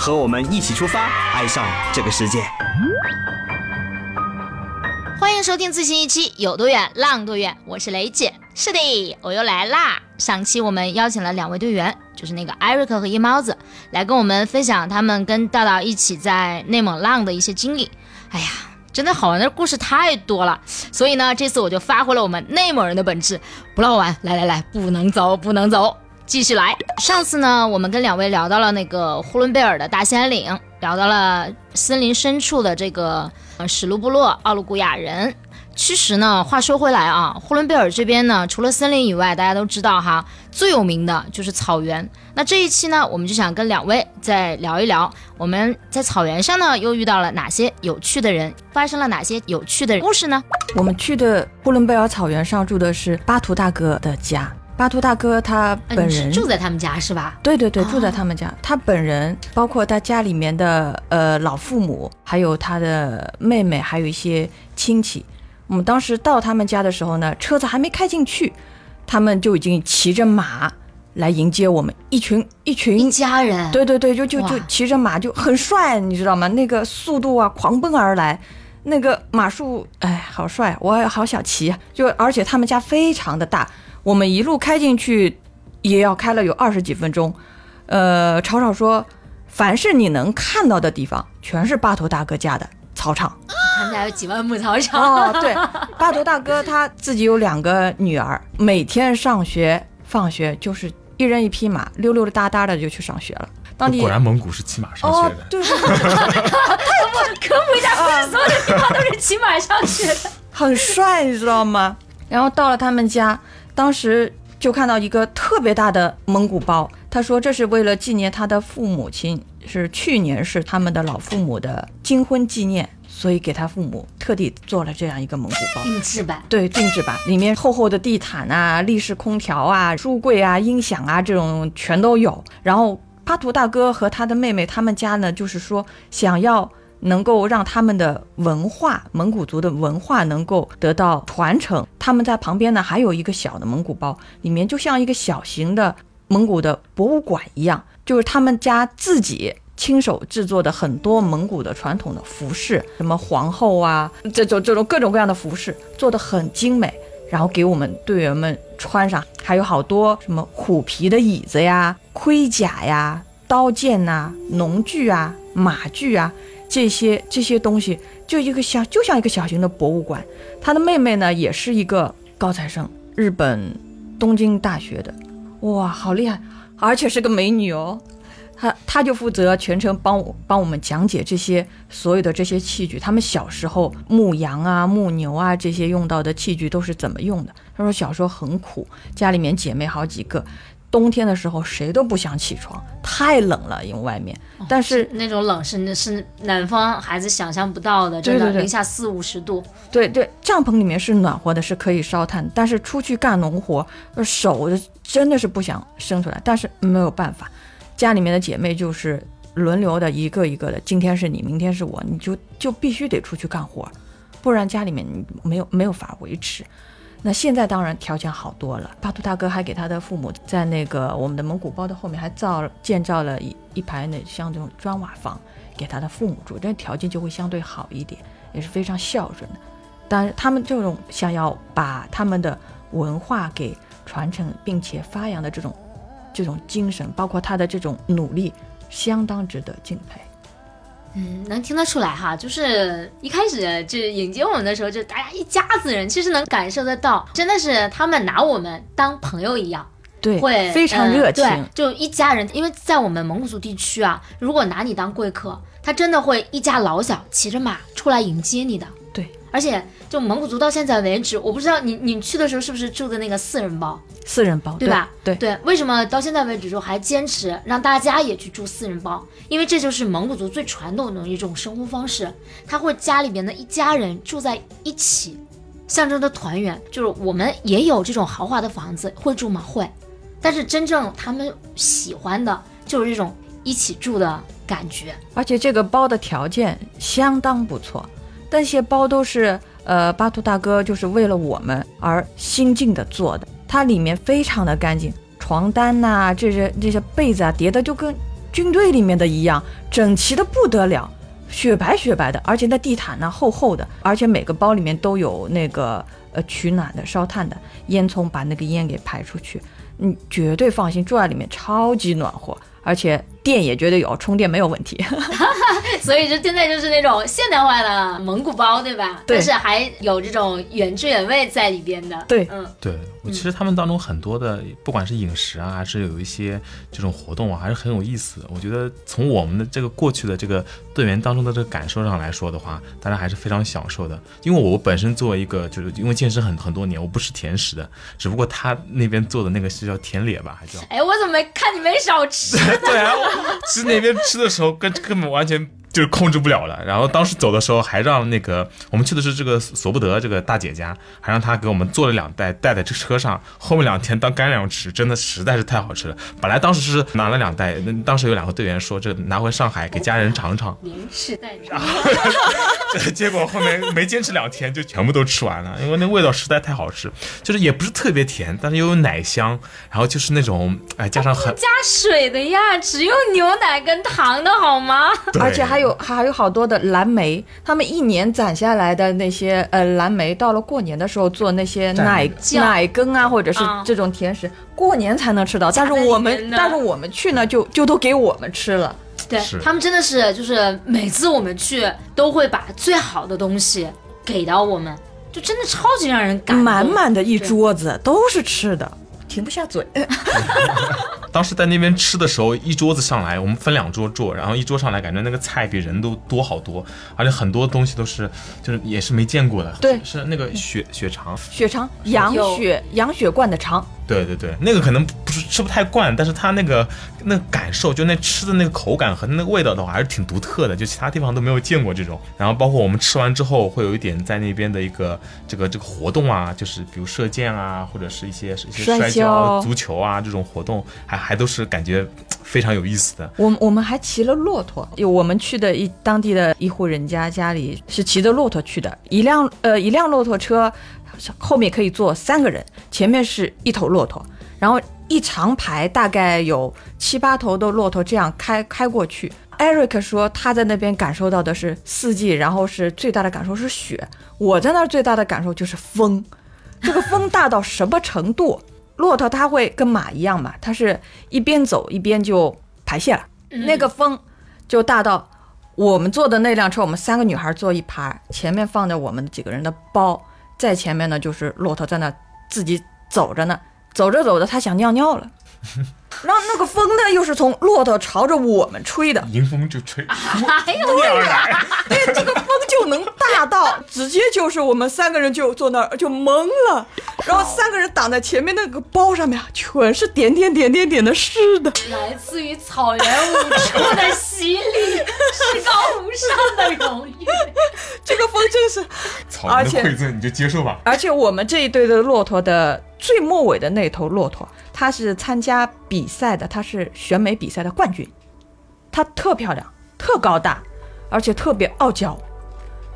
和我们一起出发，爱上这个世界。欢迎收听最新一期《有多远浪多远》，我是雷姐。是的，我又来啦！上期我们邀请了两位队员，就是那个艾瑞克和夜猫子，来跟我们分享他们跟道道一起在内蒙浪的一些经历。哎呀，真的好玩的故事太多了，所以呢，这次我就发挥了我们内蒙人的本质，不让我玩，来来来，不能走，不能走，继续来。上次呢，我们跟两位聊到了那个呼伦贝尔的大兴安岭，聊到了森林深处的这个呃史卢部落奥鲁古雅人。其实呢，话说回来啊，呼伦贝尔这边呢，除了森林以外，大家都知道哈，最有名的就是草原。那这一期呢，我们就想跟两位再聊一聊，我们在草原上呢，又遇到了哪些有趣的人，发生了哪些有趣的故事呢？我们去的呼伦贝尔草原上住的是巴图大哥的家。巴图大哥他呃本人住在他们家是吧？对对对，哦住在他们家。他本人包括他家里面的呃老父母，还有他的妹妹，还有一些亲戚。我们当时到他们家的时候呢，车子还没开进去，他们就已经骑着马来迎接我们，一群一群一家人，对对对，就就就骑着马就很帅，你知道吗？那个速度啊，狂奔而来，那个马术，哎，好帅，我也好想骑啊！就而且他们家非常的大，我们一路开进去也要开了有二十几分钟。呃，吵吵说，凡是你能看到的地方，全是巴头大哥家的草场。他们家有几万亩草场。哦，对，巴头大哥他自己有两个女儿，每天上学放学就是一人一匹马，溜溜达达的就去上学了。当地果然蒙古是骑马上哦学的，，对对对，科普 一下，不是所有的地方都是骑马上学的。很帅，你知道吗？然后到了他们家，当时就看到一个特别大的蒙古包。他说这是为了纪念他的父母亲，是去年是他们的老父母的金婚纪念，所以给他父母特地做了这样一个蒙古包。定制版，对，定制版里面厚厚的地毯啊、立式空调啊、书柜啊、音响啊这种全都有。然后巴图大哥和他的妹妹他们家呢，就是说想要能够让他们的文化，蒙古族的文化能够得到传承。他们在旁边呢还有一个小的蒙古包，里面就像一个小型的蒙古的博物馆一样，就是他们家自己。亲手制作的很多蒙古的传统的服饰，什么皇后啊，这种 这种各种各样的服饰，做的很精美，然后给我们队员们穿上，还有好多什么虎皮的椅子呀、盔甲呀、刀剑呐、农具啊、马具啊，这些这些东西，就一个小就像一个小型的博物馆。他的妹妹呢，也是一个高材生，日本东京大学的，哇，好厉害，而且是个美女哦。她她就负责全程帮我帮我们讲解这些所有的这些器具，他们小时候牧羊啊、牧牛啊这些用到的器具都是怎么用的。她说小时候很苦，家里面姐妹好几个，冬天的时候谁都不想起床，太冷了，因为外面。但是那种冷是是南方孩子想象不到的，真的零下四五十度。对对，帐篷里面是暖和的，是可以烧炭，但是出去干农活，呃手真的是不想伸出来，但是没有办法，家里面的姐妹就是轮流的一个一个的，今天是你，明天是我，你就就必须得出去干活，不然家里面你没有没有法维持。那现在当然条件好多了，巴图大哥还给他的父母在那个我们的蒙古包的后面还造建造了一一排那像这种砖瓦房给他的父母住，这条件就会相对好一点，也是非常孝顺的。但是他们这种想要把他们的文化给传承并且发扬的这种这种精神，包括他的这种努力，相当值得敬佩。嗯，能听得出来哈，就是一开始就迎接我们的时候，就大家一家子人，其实能感受得到，真的是他们拿我们当朋友一样，对，会非常嗯热情。对，就一家人，因为在我们蒙古族地区啊，如果拿你当贵客，他真的会一家老小骑着马出来迎接你的。对，而且就蒙古族到现在为止，我不知道你你去的时候是不是住的那个四人包，四人包，对吧？对，对，为什么到现在为止就还坚持让大家也去住四人包？因为这就是蒙古族最传统的一种生活方式，他会家里边的一家人住在一起，象征着团圆。就是我们也有这种豪华的房子，会住吗？会，但是真正他们喜欢的就是这种一起住的感觉。而且这个包的条件相当不错，那些包都是呃巴图大哥就是为了我们而新进的做的，它里面非常的干净，床单呐、这些这些被子啊叠的就跟军队里面的一样，整齐的不得了，雪白雪白的，而且那地毯呢厚厚的，而且每个包里面都有那个呃取暖的烧炭的。烟囱，把那个烟给排出去，你绝对放心，住在里面超级暖和，而且电也绝对有，充电没有问题。所以就现在就是那种现代化的蒙古包，对吧？对但是还有这种原汁原味在里边的。对嗯，对我其实他们当中很多的，不管是饮食啊，还是有一些这种活动啊，还是很有意思。我觉得从我们的这个过去的这个队员当中的这个感受上来说的话，大家还是非常享受的。因为我本身作为一个就是因为健身很很多年，我不吃甜食的，只不过他那边做的那个是叫甜脸吧，还叫哎，我怎么没看你没少吃？对啊，我其实那边吃的时候根根本完全就是控制不了了。然后当时走的时候还让那个我们去的是这个索不得这个大姐家，还让她给我们做了两袋带在这车上，后面两天当干粮吃，真的实在是太好吃了。本来当时是拿了两袋，那当时有两个队员说这拿回上海给家人尝尝，您是带吃。对，结果后面没坚持两天就全部都吃完了，因为那味道实在太好吃，就是也不是特别甜，但是又有奶香，然后就是那种哎加上很加水的呀，只用牛奶跟糖的好吗？对而且还有还有好多的蓝莓，他们一年攒下来的那些呃蓝莓，到了过年的时候做那些奶酱奶羹啊，或者是啊这种甜食，过年才能吃到。但是我们但是我们去呢，就就都给我们吃了。对他们真的是，就是每次我们去都会把最好的东西给到我们，就真的超级让人感动。满满的一桌子都是吃的，停不下嘴。当时在那边吃的时候，一桌子上来，我们分两桌坐，然后一桌上来，感觉那个菜比人都多好多，而且很多东西都是就是也是没见过的，对。是那个血血肠，血肠，羊血羊血灌的肠，对对对，那个可能不是吃不太惯，但是它那个那个感受，就那吃的那个口感和那个味道的话，还是挺独特的，就其他地方都没有见过这种。然后包括我们吃完之后，会有一点在那边的一个这个这个活动啊，就是比如射箭啊，或者是一些一些摔摔、跤足球啊这种活动，还还都是感觉 非常有意思的。我们我们还骑了骆驼，有我们去的一当地的一户人家家里是骑着骆驼去的，一辆呃一辆骆驼车，后面可以坐三个人，前面是一头骆驼，然后一长排大概有七八头的骆驼这样开开过去。Eric 说他在那边感受到的是四季，然后是最大的感受是雪，我在那儿最大的感受就是风，这个风大到什么程度？骆驼它会跟马一样嘛，它是一边走一边就排泄了，那个风就大到我们坐的那辆车，我们三个女孩坐一排，前面放着我们几个人的包，在前面呢就是骆驼在那自己走着呢，走着走着它想尿尿了，然后那个风呢又是从骆驼朝着我们吹的，迎风就吹，哎呦，扑面而来。对，这个风就能大到直接就是我们三个人就坐那儿就懵了，然后三个人挡在前面那个包上面啊，全是点点点点点的湿的。来自于草原五处的洗礼，至高无上的荣誉。这个风真是，草原而且的馈赠你就接受吧。而且我们这一队的骆驼的最末尾的那头骆驼，它是参加比赛的，他是选美比赛的冠军，他特漂亮，特高大，而且特别傲娇。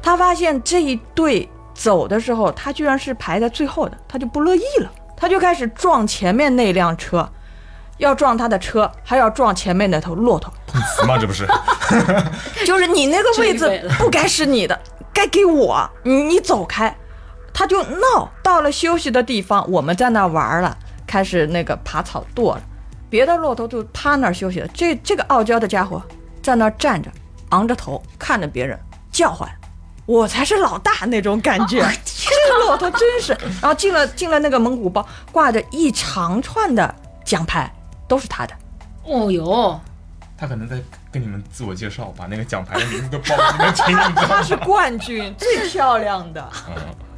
他发现这一队走的时候，他居然是排在最后的，他就不乐意了，他就开始撞前面那辆车，要撞他的车，还要撞前面那头骆驼。碰瓷吗？这不是？就是你那个位置不该是你的，该给我，你你走开。他就闹，到了休息的地方，我们在那玩了，开始那个爬草垛了，别的骆驼就趴那儿休息了。这这个傲娇的家伙在那儿站着，昂着头看着别人叫唤，我才是老大那种感觉。这个骆驼真是，然后进了进了那个蒙古包，挂着一长串的奖牌，都是他的。哦哟，他可能在跟你们自我介绍，把那个奖牌的名字都报给你们听，你知道她是？冠军，最漂亮的。嗯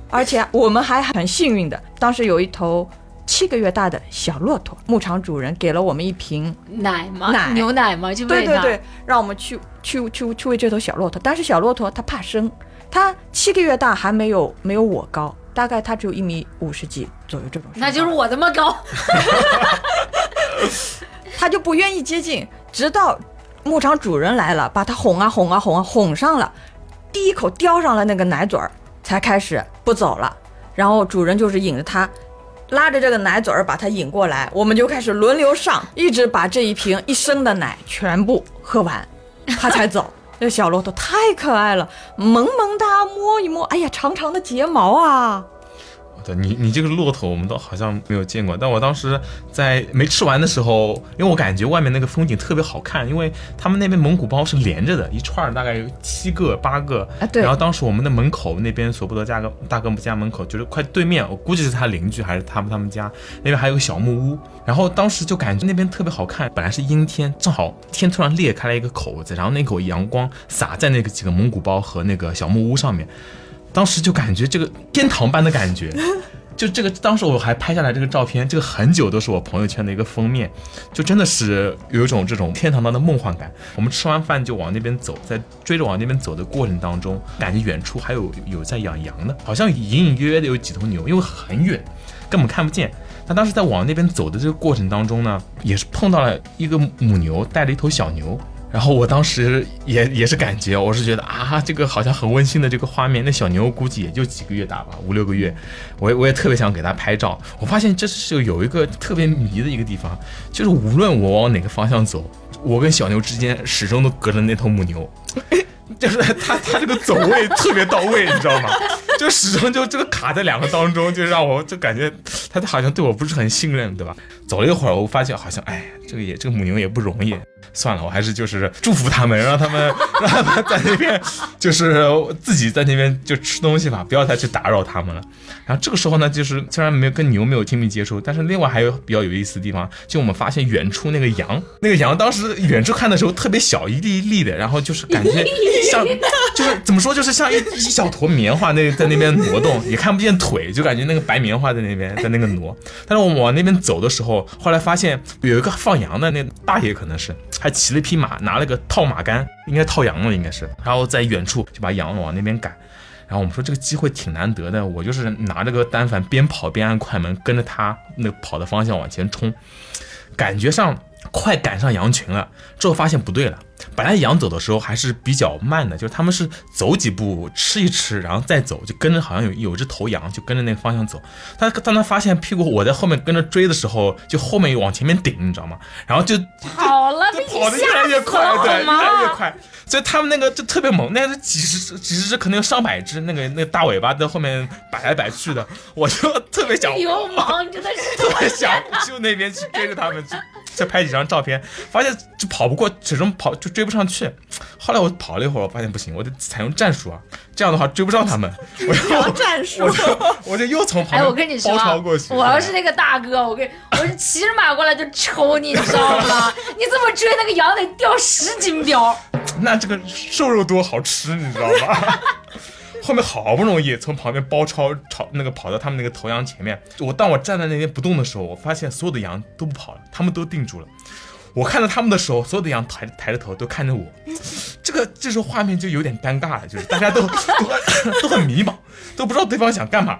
而且我们还很幸运的，当时有一头七个月大的小骆驼，牧场主人给了我们一瓶，奶吗？奶牛奶吗？就对对对，让我们去去去去喂这头小骆驼。但是小骆驼它怕生，它七个月大还没有没有我高，大概它只有一米五十几左右这种。那就是我这么高。他就不愿意接近，直到牧场主人来了，把它哄啊哄啊哄啊哄上了，第一口叼上了那个奶嘴儿，才开始不走了。然后主人就是引着它，拉着这个奶嘴儿把它引过来，我们就开始轮流上，一直把这一瓶一升的奶全部喝完，它才走。那小骆驼太可爱了，萌萌哒，摸一摸，哎呀，长长的睫毛啊！对你，你这个骆驼我们都好像没有见过，但我当时在没吃完的时候，因为我感觉外面那个风景特别好看，因为他们那边蒙古包是连着的，一串大概有七个八个，啊对然后当时我们的门口那边索布德家哥大哥家门口就是快对面，我估计是他邻居还是他们他们家那边还有个小木屋，然后当时就感觉那边特别好看，本来是阴天，正好天突然裂开了一个口子，然后那口阳光洒在那个几个蒙古包和那个小木屋上面。当时就感觉这个天堂般的感觉，就这个当时我还拍下来这个照片，这个很久都是我朋友圈的一个封面，就真的是有一种这种天堂般的梦幻感。我们吃完饭就往那边走，在追着往那边走的过程当中，感觉远处还有有在养羊的，好像隐隐约约的有几头牛，因为很远，根本看不见。那当时在往那边走的这个过程当中呢，也是碰到了一个母牛带着一头小牛。然后我当时也也是感觉，我是觉得啊，这个好像很温馨的这个画面。那小牛估计也就几个月大吧，五六个月。我也我也特别想给它拍照。我发现这是有一个特别迷的一个地方，就是无论我往哪个方向走，我跟小牛之间始终都隔着那头母牛。就是它它这个走位特别到位，你知道吗？就始终就这个卡在两个当中，就让我就感觉它好像对我不是很信任，对吧？走了一会儿，我发现好像哎，这个也这个母牛也不容易。算了，我还是就是祝福他们，让他们 让他们在那边就是自己在那边就吃东西吧，不要再去打扰他们了。然后这个时候呢，就是虽然没有跟牛没有亲密接触，但是另外还有比较有意思的地方，就我们发现远处那个羊，那个羊当时远处看的时候特别小，一粒一粒的，然后就是感觉像就是怎么说，就是像一一小坨棉花那在那边挪动，也看不见腿，就感觉那个白棉花在那边在那个挪。但是我们往那边走的时候，后来发现有一个放羊的那大爷可能是还骑了一匹马，拿了个套马杆，应该套羊了，应该是，然后在远处就把羊往那边赶。然后我们说这个机会挺难得的，我就是拿着个单反边跑边按快门，跟着他那跑的方向往前冲，感觉上快赶上羊群了。之后发现不对了，本来羊走的时候还是比较慢的，就是他们是走几步吃一吃，然后再走，就跟着好像有有只头羊就跟着那个方向走。他当他发现屁股我在后面跟着追的时候，就后面往前面顶，你知道吗？然后就跑了，就跑的越来越快，对，越来越？快。所以他们那个就特别猛，那是几十只、几十只，可能有上百只，那个那个大尾巴在后面摆来摆去的，我就特别想，流氓真的是 特别想就那边去追着他们去，再拍几张照片，发现就跑不过，始终跑就追不上去。后来我跑了一会儿，我发现不行，我得采用战术啊，这样的话追不上他们，我要战术我就我就又从旁哎，边我跟你说包啊抄过去。，我要是那个大哥，我跟我是骑着马过来就抽你，你知道吗？你怎么追那个羊得掉十斤膘。那这个瘦肉多好吃，你知道吗？后面好不容易从旁边包抄抄那个跑到他们那个头羊前面，我当我站在那边不动的时候，我发现所有的羊都不跑了，他们都定住了。我看到他们的时候，所有的羊抬抬着头都看着我，这个这时候画面就有点尴尬了，就是大家都都 都很迷茫，都不知道对方想干嘛。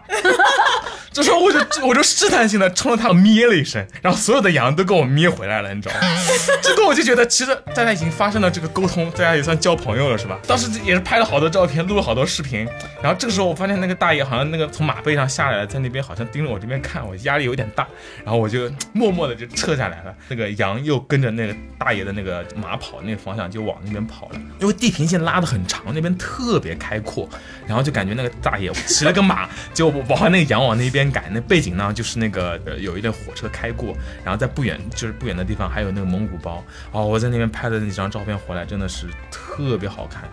这时候我就我就试探性的冲着他咩了一声，然后所有的羊都跟我咩回来了，你知道吗？这个我就觉得其实大家已经发生了这个沟通，大家也算交朋友了，是吧？当时也是拍了好多照片，录了好多视频，然后这个时候我发现那个大爷好像那个从马背上下来了，在那边好像盯着我这边看，我压力有点大，然后我就默默的就撤下来了。那个羊又跟着那个大爷的那个马跑那个方向就往那边跑了，因为地平线拉的很长，那边特别开阔，然后就感觉那个大爷骑了个马就往那个羊往那边赶，那背景呢就是那个呃有一辆火车开过，然后在不远就是不远的地方还有那个蒙古包哦，我在那边拍的那几张照片回来真的是特别好看。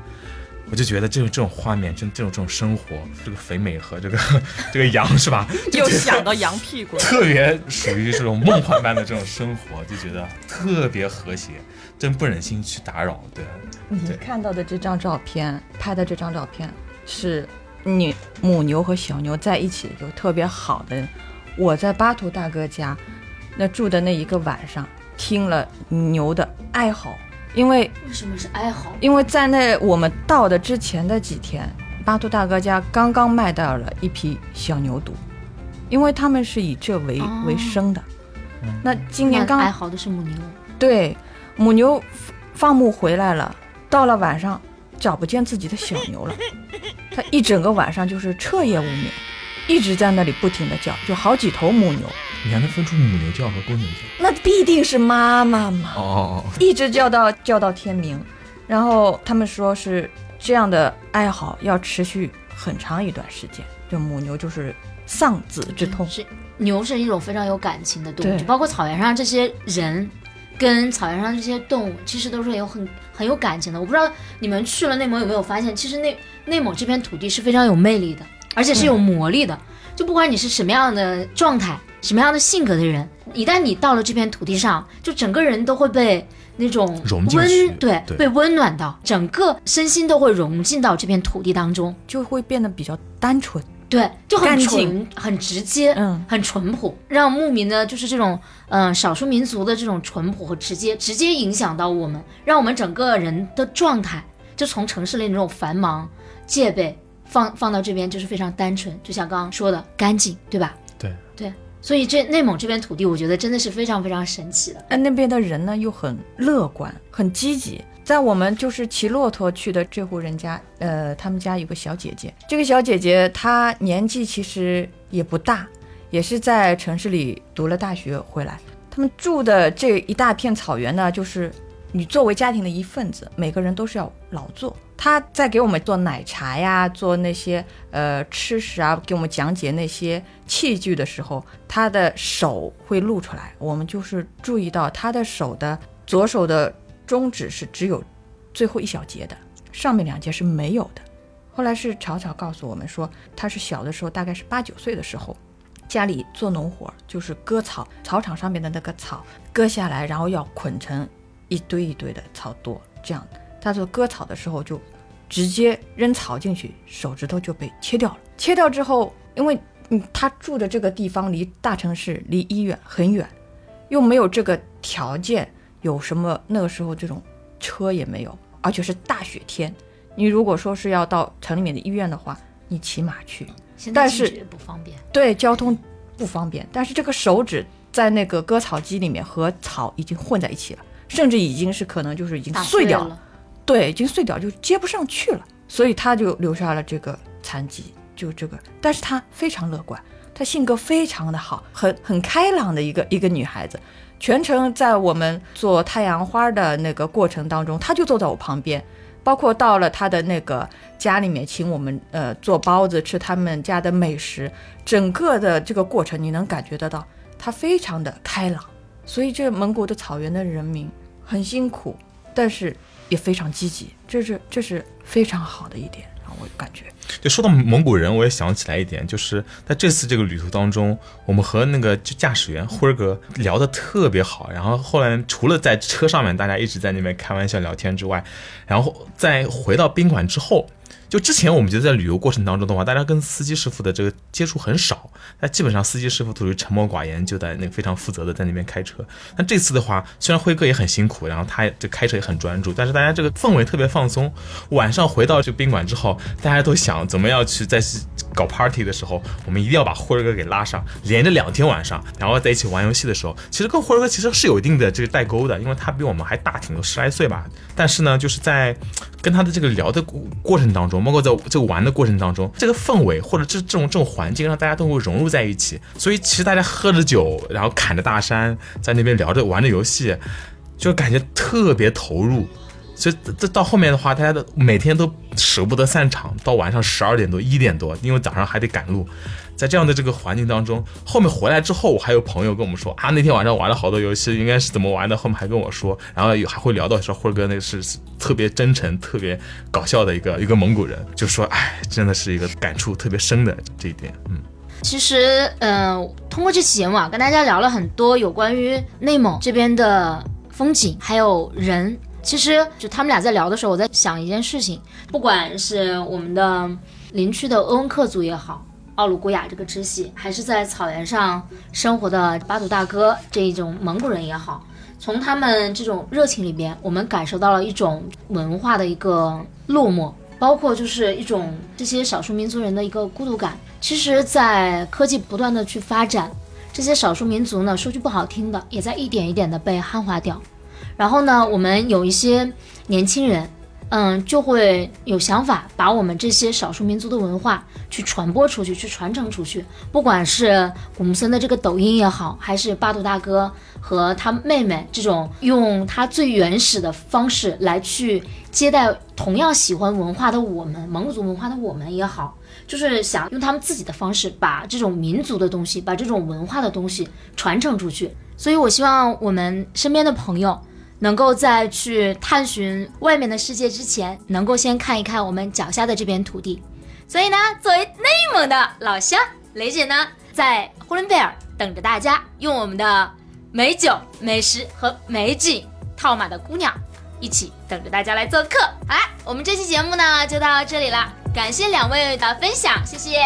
我就觉得这种这种画面，真这种这种生活，这个肥美和这个 这个羊是吧？又想到羊屁股。特别属于这种梦幻般的这种生活，就觉得特别和谐，真不忍心去打扰。对，你看到的这张照片，拍的这张照片是你母牛和小牛在一起有特别好的。我在巴图大哥家那住的那一个晚上，听了牛的哀嚎，因为为什么是哀嚎？因为在那我们到的之前的几天，巴图大哥家刚刚卖到了一批小牛犊，因为他们是以这为、哦为生的。那今年刚哀嚎的是母牛，对，母牛放牧回来了，到了晚上找不见自己的小牛了，它一整个晚上就是彻夜无眠，一直在那里不停的叫，就好几头母牛，你还能分出母牛叫和公牛叫？那必定是妈妈嘛，哦哦哦，一直叫到叫到天明，然后他们说是这样的哀嚎要持续很长一段时间，就母牛就是丧子之痛，是牛是一种非常有感情的动物，就包括草原上这些人。跟草原上这些动物其实都是有很很有感情的。我不知道你们去了内蒙有没有发现，其实内内蒙这片土地是非常有魅力的，而且是有魔力的。就不管你是什么样的状态、什么样的性格的人，一旦你到了这片土地上，就整个人都会被那种融温对对被温暖到，整个身心都会融进到这片土地当中。就会变得比较单纯。对，就很纯、很直接，嗯很淳朴，让牧民呢，就是这种嗯、呃少数民族的这种淳朴和直接，直接影响到我们，让我们整个人的状态，就从城市里那种繁忙、戒备，放放到这边就是非常单纯，就像刚刚说的干净，对吧？对对，所以这内蒙这边土地，我觉得真的是非常非常神奇的。那那边的人呢又很乐观，很积极。在我们就是骑骆驼去的这户人家，呃，他们家有个小姐姐。这个小姐姐她年纪其实也不大，也是在城市里读了大学回来。他们住的这一大片草原呢，就是你作为家庭的一份子，每个人都是要劳作。她在给我们做奶茶呀，做那些呃吃食啊，给我们讲解那些器具的时候，她的手会露出来。我们就是注意到她的手的左手的中指是只有最后一小节的，上面两节是没有的。后来是草草告诉我们说，他是小的时候，大概是八九岁的时候，家里做农活，就是割草，草场上面的那个草割下来，然后要捆成一堆一堆的草垛，这样。他说割草的时候就直接扔草进去，手指头就被切掉了。切掉之后，因为嗯他住的这个地方离大城市、离医院很远，又没有这个条件，有什么那个时候这种车也没有，而且是大雪天。你如果说是要到城里面的医院的话，你骑马去，但是对交通不方便。但是这个手指在那个割草机里面和草已经混在一起了，甚至已经是可能就是已经碎掉了。了。对，已经碎掉，就接不上去了，所以他就留下了这个残疾，就这个。但是他非常乐观，她性格非常的好，很很开朗的一个一个女孩子。全程在我们做太阳花的那个过程当中，他就坐在我旁边，包括到了他的那个家里面，请我们呃做包子吃他们家的美食，整个的这个过程你能感觉得到，他非常的开朗。所以这蒙古的草原的人民很辛苦，但是也非常积极，这是这是非常好的一点，我感觉。就说到蒙古人，我也想起来一点，就是在这次这个旅途当中，我们和那个就驾驶员辉哥聊得特别好。然后后来除了在车上面大家一直在那边开玩笑聊天之外，然后在回到宾馆之后。就之前我们觉得在旅游过程当中的话，大家跟司机师傅的这个接触很少，那基本上司机师傅都是沉默寡言，就在那个非常负责的在那边开车。那这次的话，虽然辉哥也很辛苦，然后他这开车也很专注，但是大家这个氛围特别放松。晚上回到这个宾馆之后，大家都想怎么样去在搞 party 的时候，我们一定要把辉哥给拉上，连着两天晚上，然后在一起玩游戏的时候，其实跟辉哥其实是有一定的这个代沟的，因为他比我们还大挺多，十来岁吧。但是呢，就是在跟他的这个聊的过过程当中，包括在这个玩的过程当中，这个氛围或者这这种这种环境，让大家都会融入在一起。所以其实大家喝着酒，然后砍着大山，在那边聊着玩着游戏，就感觉特别投入。所以这这到后面的话，大家都每天都舍不得散场，到晚上十二点多、一点多，因为早上还得赶路。在这样的这个环境当中，后面回来之后，我还有朋友跟我们说啊，那天晚上玩了好多游戏，应该是怎么玩的？后面还跟我说，然后有还会聊到说，辉哥那个是特别真诚、特别搞笑的一个一个蒙古人，就说哎，真的是一个感触特别深的这一点，嗯。其实，嗯、通过这期节目啊，跟大家聊了很多有关于内蒙这边的风景，还有人。其实，就他们俩在聊的时候，我在想一件事情，不管是我们的林区的鄂温克族也好，奥鲁古雅这个支系，还是在草原上生活的巴图大哥这一种蒙古人也好，从他们这种热情里边，我们感受到了一种文化的一个落寞，包括就是一种这些少数民族人的一个孤独感。其实，在科技不断的去发展，这些少数民族呢，说句不好听的，也在一点一点的被汉化掉。然后呢，我们有一些年轻人，嗯，就会有想法把我们这些少数民族的文化去传播出去，去传承出去。不管是古木森的这个抖音也好，还是巴图大哥和他妹妹这种用他最原始的方式来去接待同样喜欢文化的我们，蒙古族文化的我们也好，就是想用他们自己的方式把这种民族的东西，把这种文化的东西传承出去。所以我希望我们身边的朋友。能够在去探寻外面的世界之前，能够先看一看我们脚下的这片土地。所以呢，作为内蒙的老乡，雷姐呢在呼伦贝尔等着大家，用我们的美酒、美食和美景套马的姑娘，一起等着大家来做客。好啦，我们这期节目呢就到这里了，感谢两位的分享，谢谢，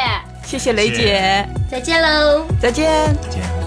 谢谢雷姐，再见喽。再见。再见。